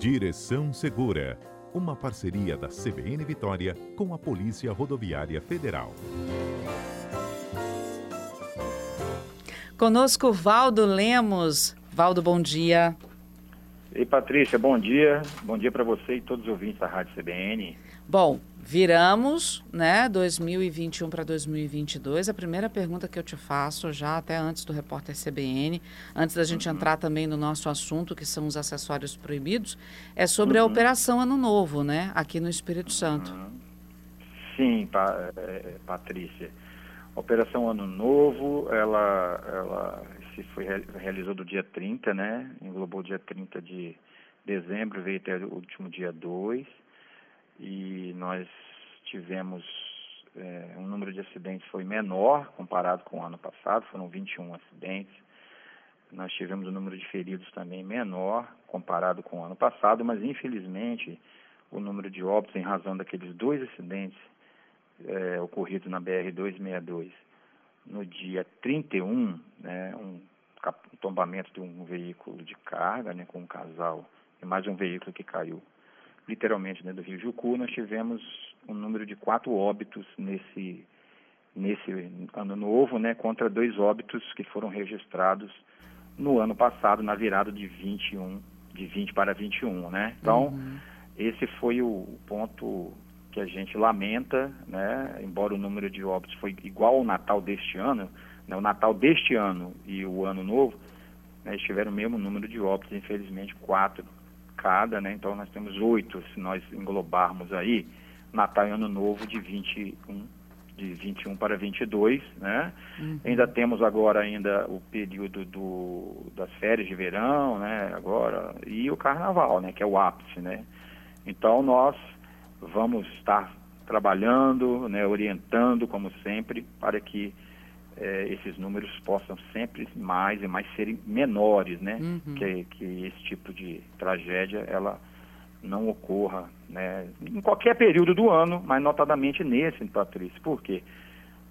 Direção Segura, uma parceria da CBN Vitória com a Polícia Rodoviária Federal. Conosco Valdo Lemos. Valdo, bom dia. Ei, Patrícia, bom dia. Bom dia para você e todos os ouvintes da Rádio CBN. Bom, viramos, né, 2021 para 2022. A primeira pergunta que eu te faço, já até antes do repórter CBN, antes da gente uhum. entrar também no nosso assunto, que são os acessórios proibidos, é sobre uhum. a Operação Ano Novo, né, aqui no Espírito Santo. Uhum. Sim, pa, é, Patrícia. Operação Ano Novo, ela, ela se foi realizou do dia 30, né? Englobou o dia 30 de dezembro, veio até o último dia 2. E nós tivemos é, um número de acidentes foi menor comparado com o ano passado, foram 21 acidentes. Nós tivemos um número de feridos também menor comparado com o ano passado, mas infelizmente o número de óbitos em razão daqueles dois acidentes é, ocorridos na BR-262 no dia 31, né, um, tombamento de um veículo de carga, né, com um casal e mais um veículo que caiu literalmente né, do Rio Jucu, nós tivemos um número de quatro óbitos nesse, nesse ano novo, né, contra dois óbitos que foram registrados no ano passado, na virada de 21, de 20 para 21, né? Então, uhum. esse foi o ponto que a gente lamenta, né? Embora o número de óbitos foi igual ao Natal deste ano, né? o Natal deste ano e o Ano Novo, né, tiveram o mesmo número de óbitos, infelizmente quatro cada, né? Então nós temos oito, se nós englobarmos aí Natal e Ano Novo de 21 de 21 para 22, né? Uhum. Ainda temos agora ainda o período do, das férias de verão, né? Agora e o Carnaval, né? Que é o ápice, né? Então nós vamos estar trabalhando, né? Orientando como sempre para que é, esses números possam sempre mais e mais serem menores, né? Uhum. Que, que esse tipo de tragédia ela não ocorra, né? Em qualquer período do ano, mas notadamente nesse, Patrícia. Por quê?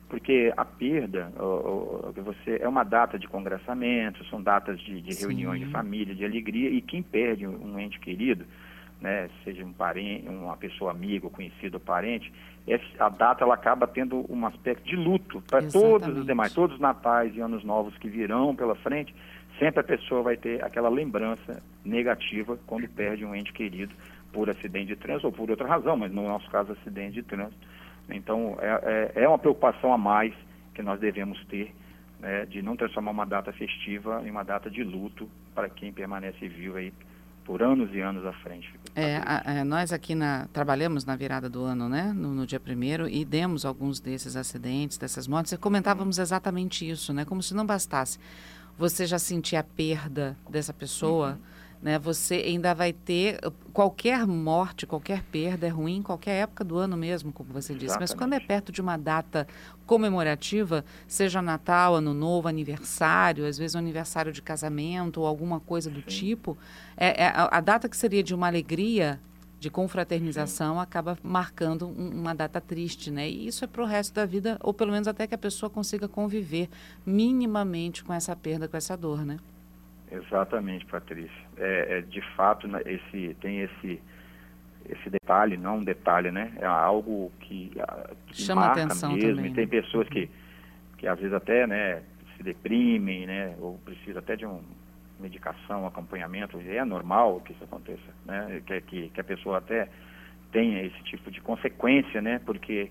Porque a perda, ó, ó, você é uma data de congressamento, são datas de, de reuniões de família, de alegria, e quem perde um ente querido, né, seja um parente, uma pessoa amiga, conhecido, parente, a data ela acaba tendo um aspecto de luto para todos os demais, todos os natais e anos novos que virão pela frente, sempre a pessoa vai ter aquela lembrança negativa quando perde um ente querido por acidente de trânsito ou por outra razão, mas no nosso caso acidente de trânsito. Então é, é, é uma preocupação a mais que nós devemos ter né, de não transformar uma data festiva em uma data de luto para quem permanece vivo aí por anos e anos à frente. É, a, a, nós aqui na, trabalhamos na virada do ano, né, no, no, dia primeiro, e demos alguns desses acidentes, dessas mortes, e comentávamos exatamente isso, né, como se não bastasse você já sentir a perda dessa pessoa, uhum né? Você ainda vai ter qualquer morte, qualquer perda é ruim em qualquer época do ano mesmo, como você disse. Exatamente. Mas quando é perto de uma data comemorativa, seja Natal, Ano Novo, aniversário, às vezes um aniversário de casamento ou alguma coisa do Sim. tipo, é, é a, a, data que seria de uma alegria de confraternização Sim. acaba marcando um, uma data triste, né? E isso é para o resto da vida, ou pelo menos até que a pessoa consiga conviver minimamente com essa perda, com essa dor, né? Exatamente, Patrícia. É, é, de fato, né, esse, tem esse, esse detalhe, não um detalhe, né? É algo que, que Chama marca atenção mesmo. Também, e tem né? pessoas que, que às vezes até né, se deprimem, né? Ou precisam até de uma medicação, acompanhamento. É normal que isso aconteça, né? Que, que, que a pessoa até tenha esse tipo de consequência, né? Porque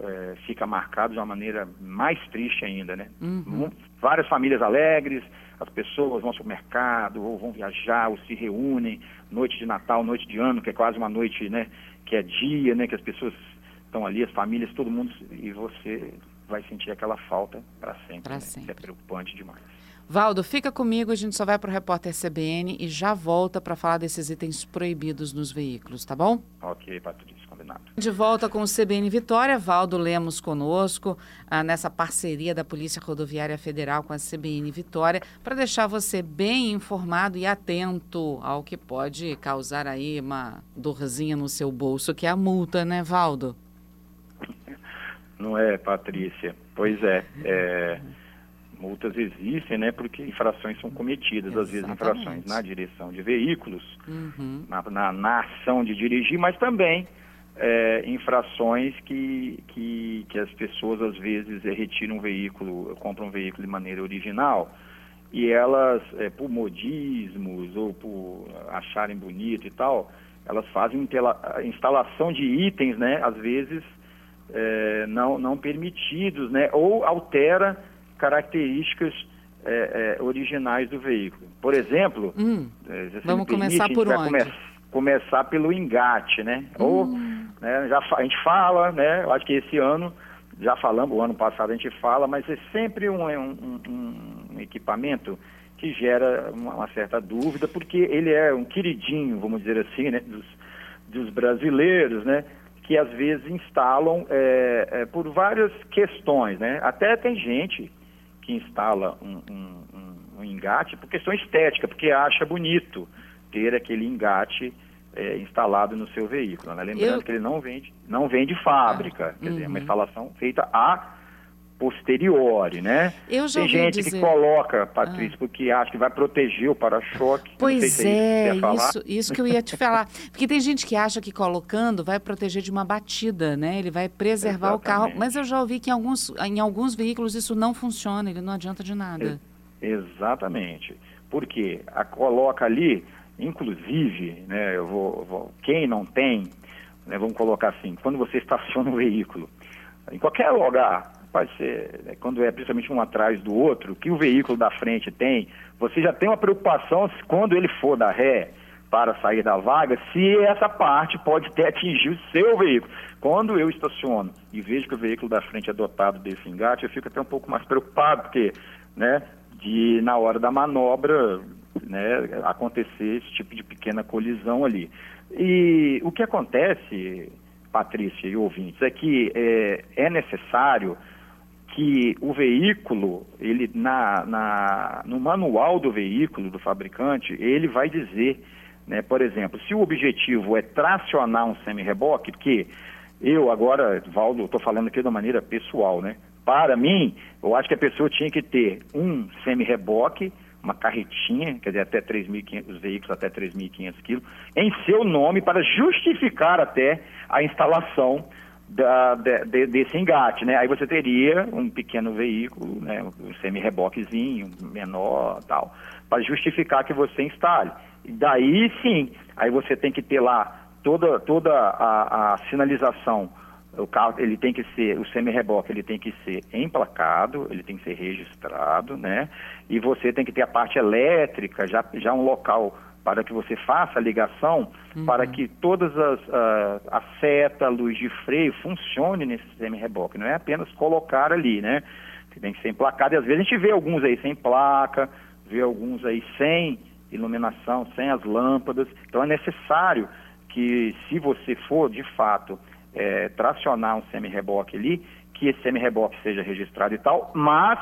é, fica marcado de uma maneira mais triste ainda, né? Uhum. Várias famílias alegres, as pessoas vão ao supermercado, ou vão viajar, ou se reúnem, noite de Natal, noite de ano, que é quase uma noite, né, que é dia, né, que as pessoas estão ali, as famílias, todo mundo, e você vai sentir aquela falta para sempre. Pra né? sempre. Isso é preocupante demais. Valdo, fica comigo, a gente só vai para o repórter CBN e já volta para falar desses itens proibidos nos veículos, tá bom? Ok, Patrícia, De volta com o CBN Vitória, Valdo Lemos conosco, ah, nessa parceria da Polícia Rodoviária Federal com a CBN Vitória, para deixar você bem informado e atento ao que pode causar aí uma dorzinha no seu bolso, que é a multa, né, Valdo? Não é, Patrícia? Pois é, é multas existem, né? Porque infrações são cometidas, Exatamente. às vezes infrações na direção de veículos, uhum. na, na, na, ação de dirigir, mas também é, infrações que, que, que as pessoas às vezes é, retiram um veículo, compram um veículo de maneira original e elas, é, por modismos ou por acharem bonito e tal, elas fazem instalação de itens, né? Às vezes é, não, não permitidos, né? Ou altera características é, é, originais do veículo. Por exemplo, hum, vamos permite, começar por onde? Come, começar pelo engate, né? Hum. Ou né, já a gente fala, né? Eu acho que esse ano já falamos, o ano passado a gente fala, mas é sempre um, um, um, um equipamento que gera uma, uma, certa dúvida, porque ele é um queridinho, vamos dizer assim, né, dos, dos brasileiros, né? que às vezes instalam é, é, por várias questões, né? Até tem gente que instala um, um, um, engate por questão estética, porque acha bonito ter aquele engate é, instalado no seu veículo. Né? Lembrando Eu... que ele não vem não vem de fábrica, ah, quer uhum. dizer, é uma uhum. instalação feita a posteriori, né? Eu já Tem gente dizer... que coloca, Patrícia, ah. porque acha que vai proteger o para-choque. Pois se é, é isso, isso que eu ia te falar. Porque tem gente que acha que colocando vai proteger de uma batida, né? Ele vai preservar Exatamente. o carro. Mas eu já ouvi que em alguns, em alguns veículos isso não funciona, ele não adianta de nada. exatamente. Porque a coloca ali, inclusive, né, eu vou, vou quem não tem, né, vamos colocar assim, quando você estaciona um veículo, em qualquer lugar, pode ser, né, quando é principalmente um atrás do outro, que o veículo da frente tem, você já tem uma preocupação quando ele for da ré para sair da vaga, se essa parte pode ter atingido o seu veículo. Quando eu estaciono e vejo que o veículo da frente é dotado desse engate, eu fico até um pouco mais preocupado, porque, né, de na hora da manobra, né, acontecer esse tipo de pequena colisão ali. E o que acontece, Patrícia e ouvintes, é que é, é necessário que o veículo, ele na, na, no manual do veículo, do fabricante, ele vai dizer, né, por exemplo, se o objetivo é tracionar um semi-reboque, porque eu agora, Valdo, estou falando aqui de uma maneira pessoal, né? Para mim, eu acho que a pessoa tinha que ter um semi-reboque, uma carretinha, quer dizer, até 3.500, os veículos até 3.500 quilos, em seu nome para justificar até a instalação da, de, de, desse engate, né? Aí você teria um pequeno veículo, né? Um semi-reboquezinho, menor, tal, para justificar que você instale. E daí sim, aí você tem que ter lá toda, toda a, a sinalização o carro ele tem que ser, o semi-reboque ele tem que ser emplacado, ele tem que ser registrado, né? E você tem que ter a parte elétrica, já, já um local para que você faça a ligação, uhum. para que todas as uh, a seta, a luz de freio funcione nesse semi-reboque. Não é apenas colocar ali, né? Tem que ser emplacado. E às vezes a gente vê alguns aí sem placa, vê alguns aí sem iluminação, sem as lâmpadas. Então é necessário que, se você for de fato é, tracionar um semi-reboque ali, que esse semi-reboque seja registrado e tal, mas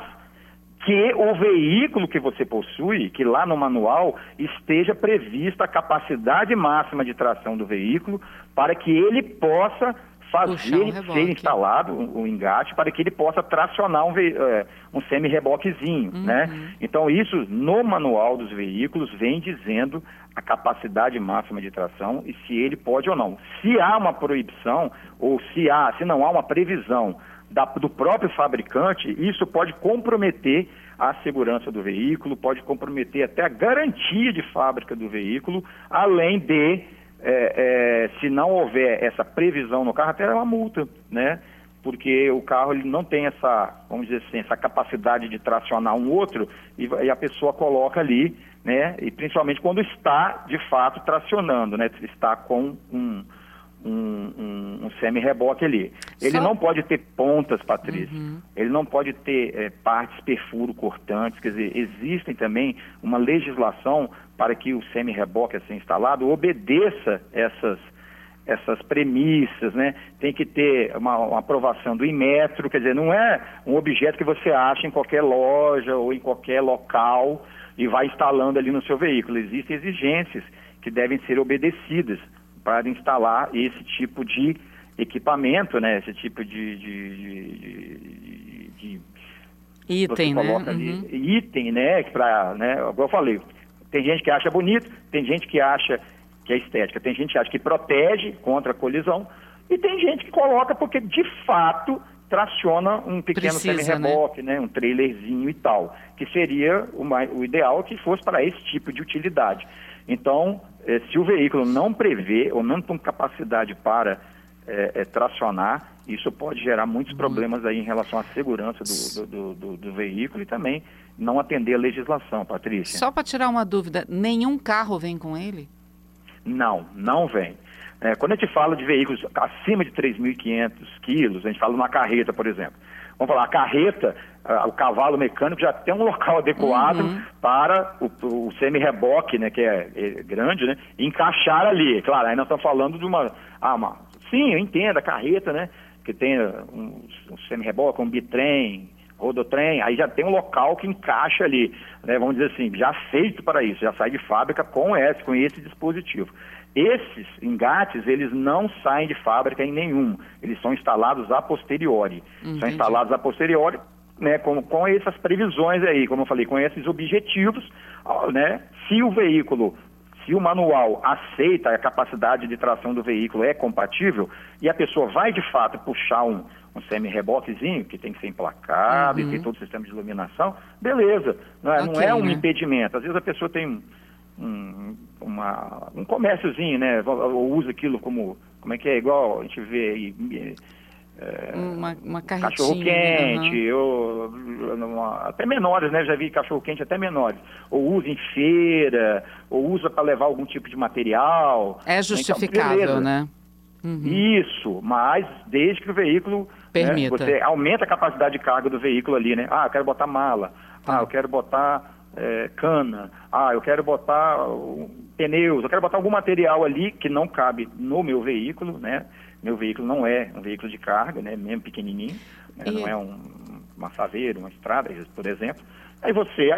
que o veículo que você possui, que lá no manual esteja prevista a capacidade máxima de tração do veículo para que ele possa fazer um ser instalado o um, um engate para que ele possa tracionar um, é, um semi-reboquezinho, uhum. né? Então isso no manual dos veículos vem dizendo a capacidade máxima de tração e se ele pode ou não. Se há uma proibição ou se há, se não há uma previsão da, do próprio fabricante, isso pode comprometer a segurança do veículo, pode comprometer até a garantia de fábrica do veículo, além de, é, é, se não houver essa previsão no carro, até uma multa, né? Porque o carro ele não tem essa, vamos dizer assim, essa capacidade de tracionar um outro e, e a pessoa coloca ali, né? E principalmente quando está de fato tracionando, né? Está com um um, um, um semi-reboque ali. Ele Só... não pode ter pontas, Patrícia. Uhum. Ele não pode ter é, partes perfuro cortantes. Quer dizer, existem também uma legislação para que o semi-reboque a ser instalado obedeça essas essas premissas, né? Tem que ter uma, uma, aprovação do Inmetro, quer dizer, não é um objeto que você acha em qualquer loja ou em qualquer local e vai instalando ali no seu veículo. Existem exigências que devem ser obedecidas para instalar esse tipo de equipamento, né? Esse tipo de, de, de, de Item, né? ali uhum. item, né? Pra, né? Como eu falei, tem gente que acha bonito, tem gente que acha que é estética, tem gente que acha que protege contra a colisão e tem gente que coloca porque de fato traciona um pequeno semi-reboque, né? né? um trailerzinho e tal, que seria o, mais, o ideal que fosse para esse tipo de utilidade. Então, eh, se o veículo não prevê ou não tem capacidade para eh, eh, tracionar, isso pode gerar muitos uhum. problemas aí em relação à segurança do, do, do, do veículo e também não atender a legislação, Patrícia. Só para tirar uma dúvida, nenhum carro vem com ele? Não, não vem. É, quando a gente fala de veículos acima de 3.500 quilos, a gente fala uma carreta, por exemplo. Vamos falar, a carreta, o cavalo mecânico já tem um local adequado uhum. para o, o semi-reboque, né, que é, é, grande, né, encaixar ali. Claro, aí nós estamos falando de uma, ah, uma... Sim, eu entendo, a carreta, né, que tem um, um semi-reboque, um bitrem, rodotrem, aí já tem um local que encaixa ali, né, vamos dizer assim, já feito para isso, já sai de fábrica com esse, com esse dispositivo. Esses engates, eles não saem de fábrica em nenhum, eles são instalados a posteriori. Entendi. São instalados a posteriori, né, com, com essas previsões aí, como eu falei, com esses objetivos, né, se o veículo se o manual aceita a capacidade de tração do veículo é compatível e a pessoa vai de fato puxar um, um semi-reboquezinho, que tem que ser emplacado uhum. e tem todo o sistema de iluminação, beleza. Não é, okay, não é um né? impedimento. Às vezes a pessoa tem um, uma, um comérciozinho, né? Ou usa aquilo como. Como é que é? Igual a gente vê aí. É, uma, uma cachorro quente, uhum. ou, até menores, né? Já vi cachorro quente até menores. Ou usa em feira, ou usa para levar algum tipo de material. É então, justificável, então, né? Uhum. Isso, mas desde que o veículo Permita. Né, você aumenta a capacidade de carga do veículo ali, né? Ah, eu quero botar mala. Ah, eu quero botar é, cana. Ah, eu quero botar pneus. Eu quero botar algum material ali que não cabe no meu veículo, né? Meu veículo não é um veículo de carga, né? Mesmo pequenininho. Né? E... Não é um, uma saveira, uma estrada, por exemplo. Aí você,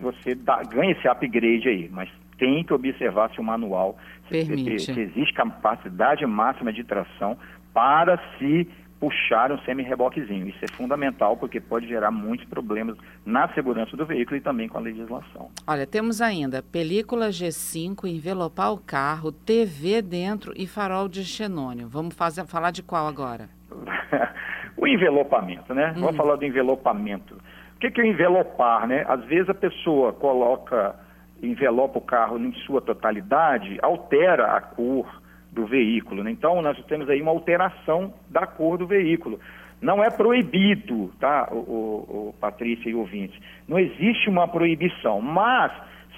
você dá, ganha esse upgrade aí, mas tem que observar se o manual se, se, existe capacidade máxima de tração para se puxar um semi-reboquezinho. Isso é fundamental porque pode gerar muitos problemas na segurança do veículo e também com a legislação. Olha, temos ainda película G5, envelopar o carro, TV dentro e farol de xenônio. Vamos fazer, falar de qual agora? o envelopamento, né? Vamos falar do envelopamento. O que, que é envelopar, né? Às vezes a pessoa coloca, envelopa o carro em sua totalidade, altera a cor, do veículo. Né? Então, nós temos aí uma alteração da cor do veículo. Não é proibido, tá, o, o, o Patrícia e ouvintes? Não existe uma proibição, mas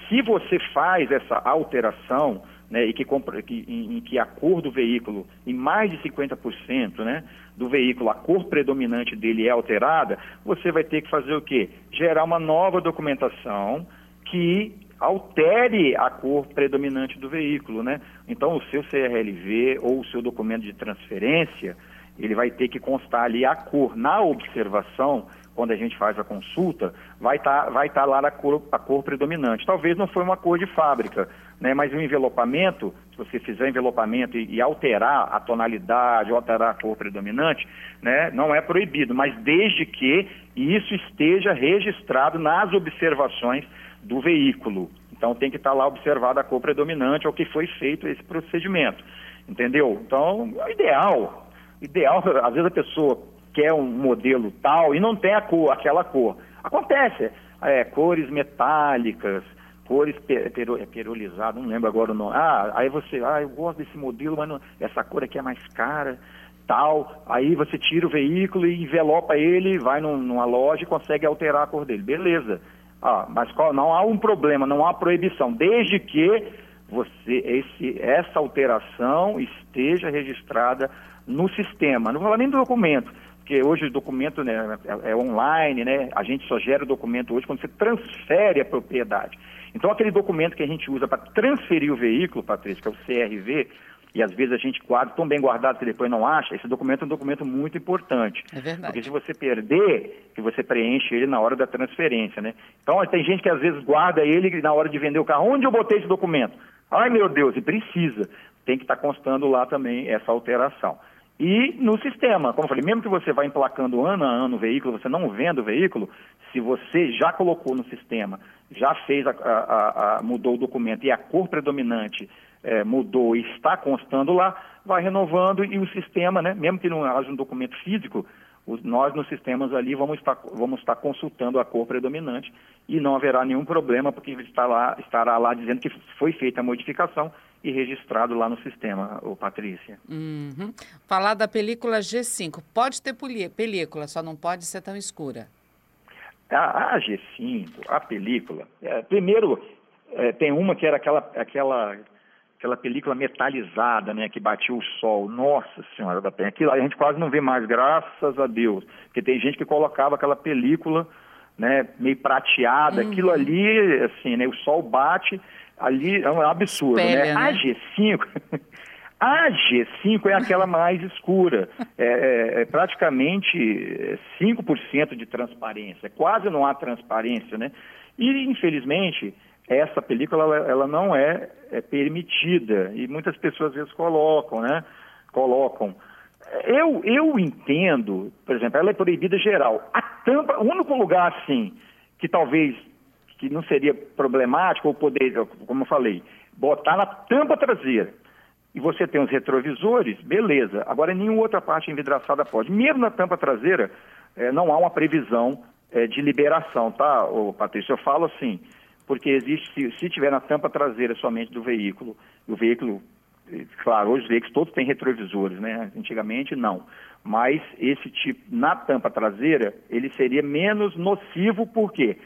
se você faz essa alteração, né, e que, que, em, que a cor do veículo, em mais de 50% né, do veículo, a cor predominante dele é alterada, você vai ter que fazer o quê? Gerar uma nova documentação que altere a cor predominante do veículo, né? Então, o seu CRLV ou o seu documento de transferência, ele vai ter que constar ali a cor. Na observação, quando a gente faz a consulta, vai estar tá, vai tá lá a cor, a cor predominante. Talvez não foi uma cor de fábrica, né? mas o envelopamento, se você fizer envelopamento e, e alterar a tonalidade, alterar a cor predominante, né? não é proibido, mas desde que isso esteja registrado nas observações do veículo. Então tem que estar lá observada a cor predominante ao que foi feito esse procedimento. Entendeu? Então, é ideal. Ideal, às vezes a pessoa quer um modelo tal e não tem a cor, aquela cor. Acontece. É, cores metálicas, cores perolizadas, não lembro agora o nome. Ah, aí você, ah, eu gosto desse modelo, mas não, essa cor aqui é mais cara, tal. Aí você tira o veículo e envelopa ele, vai num, numa loja e consegue alterar a cor dele. Beleza. Ah, mas qual, não há um problema, não há proibição, desde que você, esse, essa alteração esteja registrada no sistema. Não vou falar nem do documento, porque hoje o documento né, é, é, online, né? A gente só gera o documento hoje quando você transfere a propriedade. Então aquele documento que a gente usa para transferir o veículo, Patrícia, que é o CRV, e às vezes a gente guarda tão bem guardado que depois não acha, esse documento é um documento muito importante. É verdade. Porque se você perder, que você preenche ele na hora da transferência, né? Então tem gente que às vezes guarda ele na hora de vender o carro. Onde eu botei esse documento? Ai meu Deus, e precisa. Tem que estar tá constando lá também essa alteração. E no sistema, como eu falei, mesmo que você vá emplacando ano a ano o veículo, você não venda o veículo, Se você já colocou no sistema, já fez, a, a, a, mudou o documento e a cor predominante é, mudou e está constando lá, vai renovando e o sistema, né, mesmo que não haja um documento físico, os, nós nos sistemas ali vamos estar, vamos estar consultando a cor predominante e não haverá nenhum problema, porque está lá, estará lá dizendo que foi feita a modificação e registrado lá no sistema, o Patrícia. Uhum. Falar da película G5. Pode ter película, só não pode ser tão escura. A, a G5, a película, é, primeiro é, tem uma que era aquela, aquela, aquela película metalizada, né, que batia o sol. Nossa Senhora da Penha, aquilo a gente quase não vê mais, graças a Deus. Porque tem gente que colocava aquela película, né, meio prateada, uhum. aquilo ali, assim, né, o sol bate, ali é um absurdo, né? Espelha, né? né? A G5, a G5 é aquela mais escura, é, é, é praticamente 5% de transparência, quase não há transparência, né? E, infelizmente, essa película ela, ela não é, é, permitida e muitas pessoas às vezes colocam, né? Colocam. Eu, eu entendo, por exemplo, ela é proibida geral. A tampa, o único lugar assim que talvez que não seria problemático ou poder, como eu falei, botar na tampa traseira. E você tem os retrovisores, beleza. Agora, nenhuma outra parte envidraçada pode. Mesmo na tampa traseira, é, não há uma previsão é, de liberação, tá, ô, Patrícia? Eu falo assim, porque existe, se, se tiver na tampa traseira somente do veículo, o veículo, claro, hoje os veículos todos têm retrovisores, né? Antigamente, não. Mas esse tipo, na tampa traseira, ele seria menos nocivo, por quê?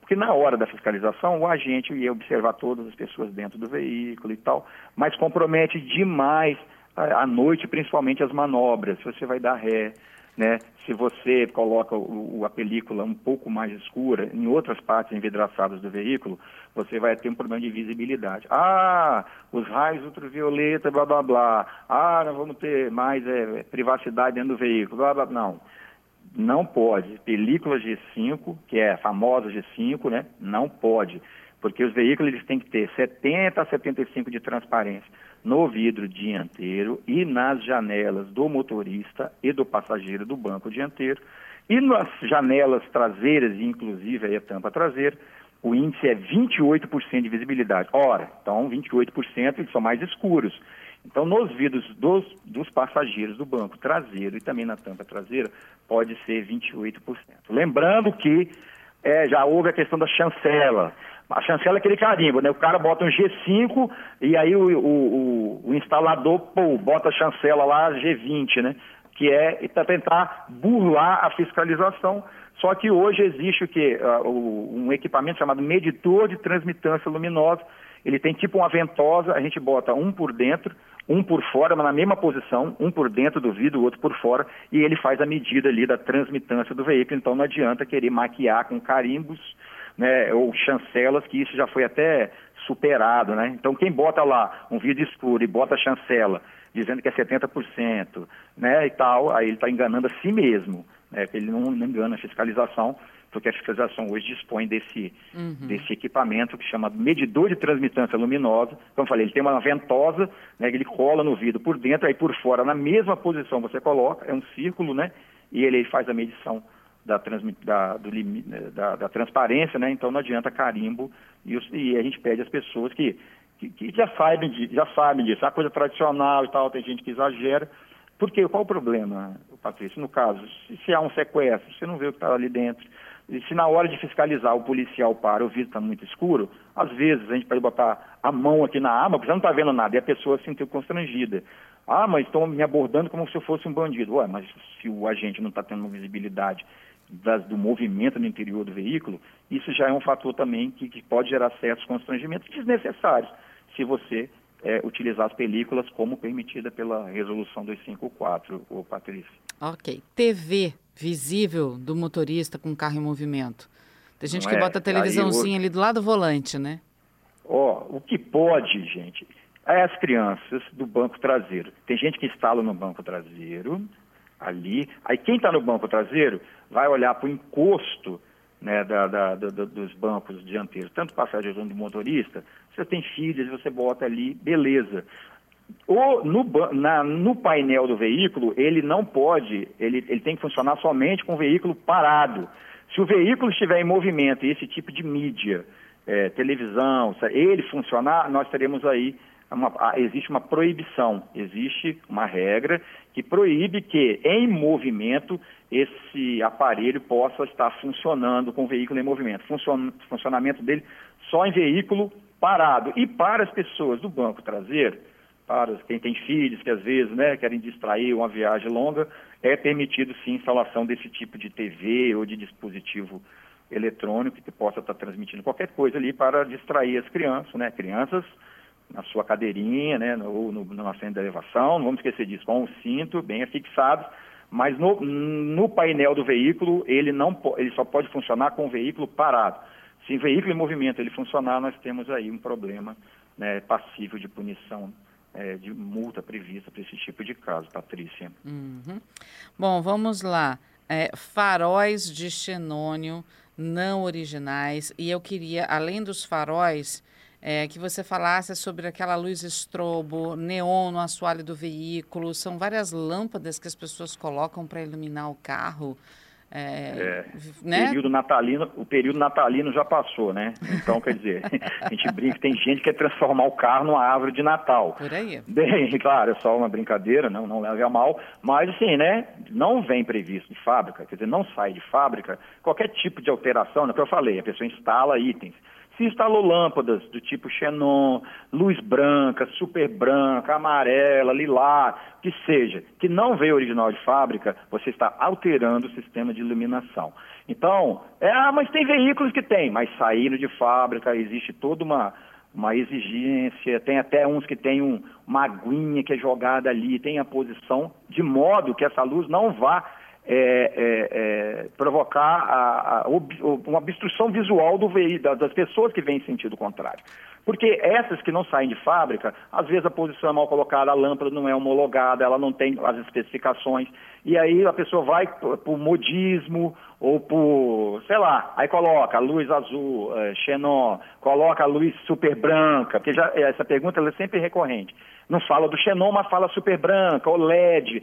Porque na hora da fiscalização, o agente ia observar todas as pessoas dentro do veículo e tal, mas compromete demais à noite, principalmente as manobras, se você vai dar ré, né? Se você coloca a película um pouco mais escura em outras partes envidraçadas do veículo, você vai ter um problema de visibilidade. Ah, os raios ultravioleta, blá blá blá. Ah, não vamos ter mais é, privacidade dentro do veículo, blá blá. Não não pode. Película G5, que é a famosa G5, né? Não pode. Porque os veículos eles têm que ter 70 a 75 de transparência no vidro dianteiro e nas janelas do motorista e do passageiro do banco dianteiro. E nas janelas traseiras, inclusive a tampa traseira, o índice é 28% de visibilidade. Ora, então 28% eles são mais escuros. Então, nos vidros dos, dos passageiros do banco traseiro e também na tampa traseira, pode ser 28%. Lembrando que é, já houve a questão da chancela. A chancela é aquele carimbo, né? O cara bota um G5 e aí o, o, o, instalador pô, bota a chancela lá G20, né? Que é para tentar burlar a fiscalização. Só que hoje existe o que? Uh, um equipamento chamado medidor de transmitância luminosa. Ele tem tipo uma ventosa, a gente bota um por dentro um por fora, mas na mesma posição, um por dentro do vidro, o outro por fora, e ele faz a medida ali da transmitância do veículo. Então não adianta querer maquiar com carimbos né, ou chancelas, que isso já foi até superado. Né? Então quem bota lá um vidro escuro e bota a chancela dizendo que é 70% né, e tal, aí ele está enganando a si mesmo. Né, ele não, não engana a fiscalização porque a fiscalização hoje dispõe desse, uhum. desse equipamento que chama medidor de transmitância luminosa. Como eu falei, ele tem uma ventosa, né, ele cola no vidro por dentro, aí por fora, na mesma posição você coloca, é um círculo, né, e ele faz a medição da, da, do, né, da, da transparência, né, então não adianta carimbo, e, e a gente pede às pessoas que, que, que já, sabem, já sabem disso, é uma coisa tradicional e tal, tem gente que exagera, porque qual o problema, Patrícia? No caso, se, se há um sequestro, você não vê o que está ali dentro, e se na hora de fiscalizar o policial para, o vidro está muito escuro, às vezes a gente pode botar a mão aqui na arma, porque você não está vendo nada, e a pessoa se sentiu constrangida. Ah, mas estão me abordando como se eu fosse um bandido. Ué, mas se o agente não está tendo visibilidade das, do movimento no interior do veículo, isso já é um fator também que, que pode gerar certos constrangimentos desnecessários, se você é, utilizar as películas como permitida pela resolução 254, o Patrícia. Ok. TV visível do motorista com o carro em movimento. Tem gente Não que é? bota a televisãozinha ali do lado do volante, né? Ó, oh, o que pode, gente, é as crianças do banco traseiro. Tem gente que instala no banco traseiro, ali. Aí quem está no banco traseiro vai olhar para o encosto né, da, da, da, dos bancos dianteiros, tanto passageiro quanto motorista. Você tem filhas, você bota ali, beleza. O, no, na, no painel do veículo, ele não pode, ele, ele tem que funcionar somente com o veículo parado. Se o veículo estiver em movimento e esse tipo de mídia, é, televisão, ele funcionar, nós teremos aí uma, existe uma proibição, existe uma regra que proíbe que em movimento esse aparelho possa estar funcionando com o veículo em movimento. Funcion, funcionamento dele só em veículo parado. E para as pessoas do banco traseiro, para quem tem filhos que às vezes né, querem distrair uma viagem longa, é permitido sim instalação desse tipo de TV ou de dispositivo eletrônico que possa estar transmitindo qualquer coisa ali para distrair as crianças, né? Crianças na sua cadeirinha, né, ou no, no assento da elevação, não vamos esquecer disso, com o cinto bem afixado, mas no, no painel do veículo ele não ele só pode funcionar com o veículo parado. Se o veículo em movimento ele funcionar, nós temos aí um problema né, passível de punição é, de multa prevista para esse tipo de caso, Patrícia. Uhum. Bom, vamos lá. É, faróis de xenônio não originais. E eu queria, além dos faróis, é, que você falasse sobre aquela luz estrobo, neon no assoalho do veículo. São várias lâmpadas que as pessoas colocam para iluminar o carro. É, é, né? período natalino, o período natalino já passou, né? Então, quer dizer, a gente brinca, tem gente que quer transformar o carro numa árvore de Natal. Por aí. Bem, claro, é só uma brincadeira, não, não leve a mal, mas assim, né? Não vem previsto de fábrica, quer dizer, não sai de fábrica qualquer tipo de alteração, né? Que eu falei, a pessoa instala itens se instalou lâmpadas do tipo xenon, luz branca, super branca, amarela, lilás, que seja, que não veio original de fábrica, você está alterando o sistema de iluminação. Então, é, ah, mas tem veículos que tem, mas saíram de fábrica, existe toda uma, uma exigência, tem até uns que tem um, uma aguinha que é jogada ali, tem a posição, de modo que essa luz não vá é, é, é, provocar a, a, uma obstrução visual do veículo, das pessoas que vêm em sentido contrário. Porque essas que não saem de fábrica, às vezes a posição é mal colocada, a lâmpada não é homologada, ela não tem as especificações, e aí a pessoa vai por modismo ou por, sei lá, aí coloca luz azul, é, xenon, coloca luz super branca, porque já, essa pergunta é sempre recorrente. Não fala do xenon, mas fala super branca, ou LED.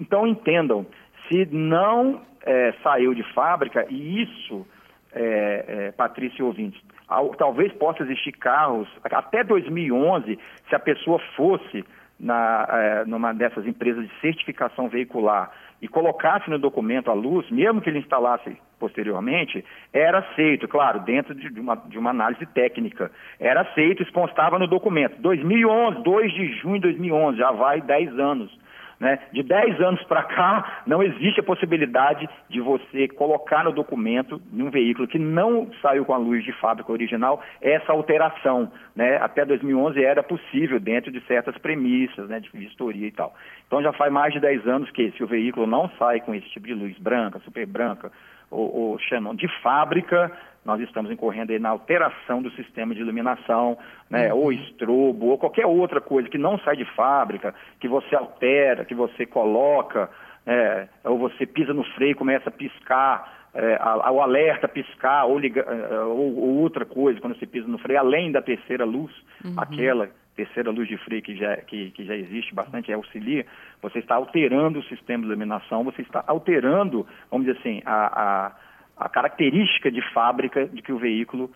Então entendam, se não é, saiu de fábrica, e isso, é, é, Patrícia e ouvintes, ao, talvez possa existir carros, até 2011, se a pessoa fosse na, é, numa dessas empresas de certificação veicular e colocasse no documento a luz, mesmo que ele instalasse posteriormente, era aceito, claro, dentro de uma, de uma análise técnica. Era aceito, isso constava no documento. 2011, 2 de junho de 2011, já vai 10 anos. Né? De 10 anos para cá, não existe a possibilidade de você colocar no documento, em um veículo que não saiu com a luz de fábrica original, essa alteração. Né? Até 2011 era possível, dentro de certas premissas, né? de vistoria e tal. Então já faz mais de 10 anos que, se o veículo não sai com esse tipo de luz branca, super branca, ou, ou Xenon de fábrica, nós estamos incorrendo aí na alteração do sistema de iluminação, né, uhum. ou estrobo, ou qualquer outra coisa que não sai de fábrica, que você altera, que você coloca, é, ou você pisa no freio e começa a piscar, é, o alerta piscar, ou, liga, é, ou, ou, outra coisa quando você pisa no freio, além da terceira luz, uhum. aquela terceira luz de freio que já, que, que já existe bastante, é auxilia, você está alterando o sistema de iluminação, você está alterando, vamos dizer assim, a, a a característica de fábrica de que o veículo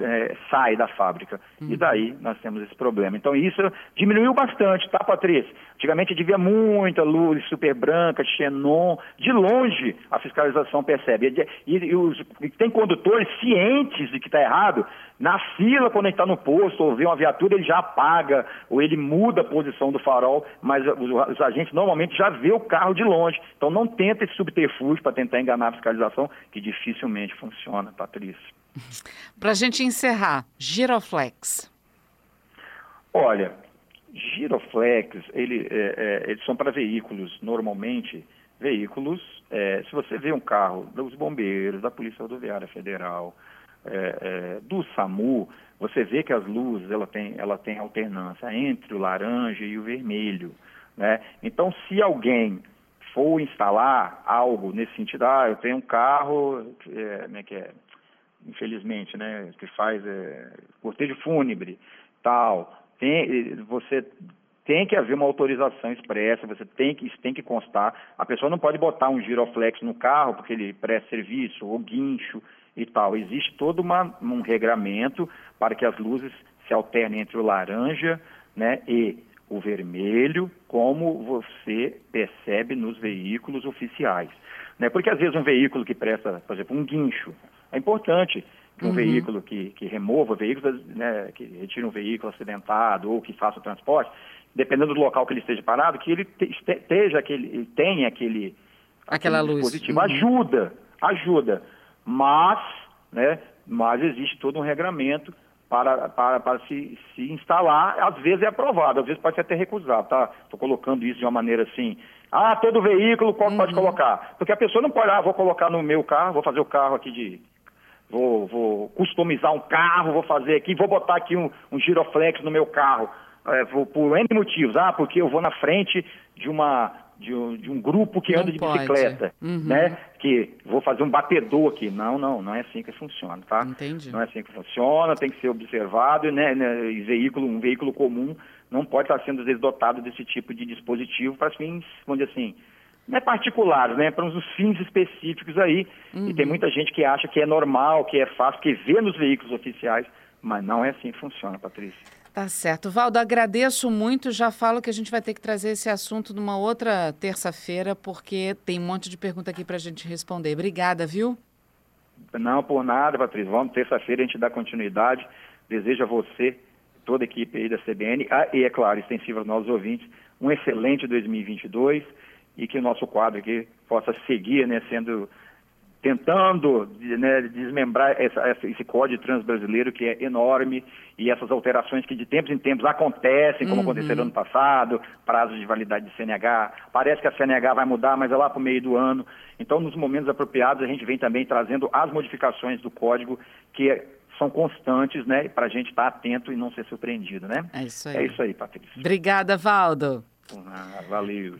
é, sai da fábrica. Uhum. E daí nós temos esse problema. Então isso diminuiu bastante, tá, Patrícia? Antigamente devia muita luz super branca, xenon. De longe a fiscalização percebe. E, e, os, e tem condutores cientes de que está errado. Na fila, quando ele está no posto ou vê uma viatura, ele já apaga ou ele muda a posição do farol, mas os, os agentes normalmente já vê o carro de longe. Então não tenta esse subterfúgio para tentar enganar a fiscalização, que dificilmente funciona, Patrícia. Para a gente encerrar, Giroflex. Olha, Giroflex, ele, é, é, eles são para veículos, normalmente, veículos, é, se você vê um carro dos bombeiros, da Polícia Rodoviária Federal, é, é, do SAMU, você vê que as luzes ela tem, ela tem alternância entre o laranja e o vermelho. Né? Então, se alguém for instalar algo nesse sentido, ah, eu tenho um carro, é, como é que é? Infelizmente, né, que faz é, cortejo fúnebre, tal. Tem, você tem que haver uma autorização expressa, você tem que, isso tem que constar. A pessoa não pode botar um giroflex no carro porque ele presta serviço, ou guincho e tal. Existe todo uma, um regramento para que as luzes se alternem entre o laranja né, e o vermelho, como você percebe nos veículos oficiais. Né? Porque às vezes um veículo que presta, por exemplo, um guincho, é importante que um uhum. veículo que, que remova veículos, né, que retire um veículo acidentado ou que faça o transporte, dependendo do local que ele esteja parado, que ele esteja aquele, tenha aquele, aquela aquele luz dispositivo. Uhum. Ajuda, ajuda. Mas, né, mas existe todo um regramento para, para, para se, se instalar, às vezes é aprovado, às vezes pode ser até recusado, tá? Estou colocando isso de uma maneira assim, ah, todo veículo pode, uhum. pode colocar. Porque a pessoa não pode, ah, vou colocar no meu carro, vou fazer o carro aqui de. Vou, vou customizar um carro, vou fazer aqui, vou botar aqui um, um giroflex no meu carro. É, vou, por N motivos. Ah, porque eu vou na frente de uma de um, de um grupo que não anda de pode. bicicleta, uhum. né? Que vou fazer um batedor aqui. Não, não, não é assim que funciona, tá? Entendi. Não é assim que funciona, tem que ser observado, né? né e veículo, um veículo comum não pode estar sendo, às vezes, dotado desse tipo de dispositivo para fins, vamos dizer assim, não é particulares, né? Para uns fins específicos aí. Uhum. E tem muita gente que acha que é normal, que é fácil, que vê nos veículos oficiais, mas não é assim que funciona, Patrícia. Tá certo. Valdo, agradeço muito. Já falo que a gente vai ter que trazer esse assunto numa outra terça-feira, porque tem um monte de pergunta aqui para a gente responder. Obrigada, viu? Não, por nada, Patrícia. Vamos, terça-feira a gente dá continuidade. Desejo a você, toda a equipe aí da CBN, ah, e, é claro, extensivo aos nossos ouvintes, um excelente 2022 e que o nosso quadro aqui possa seguir né, sendo tentando né, desmembrar essa, esse código transbrasileiro que é enorme e essas alterações que de tempos em tempos acontecem, como uhum. aconteceu no ano passado, prazos de validade de CNH. Parece que a CNH vai mudar, mas é lá para o meio do ano. Então, nos momentos apropriados, a gente vem também trazendo as modificações do código que são constantes, né, para a gente estar tá atento e não ser surpreendido, né? É isso aí. É isso aí, Patrícia. Obrigada, Valdo. Ah, valeu.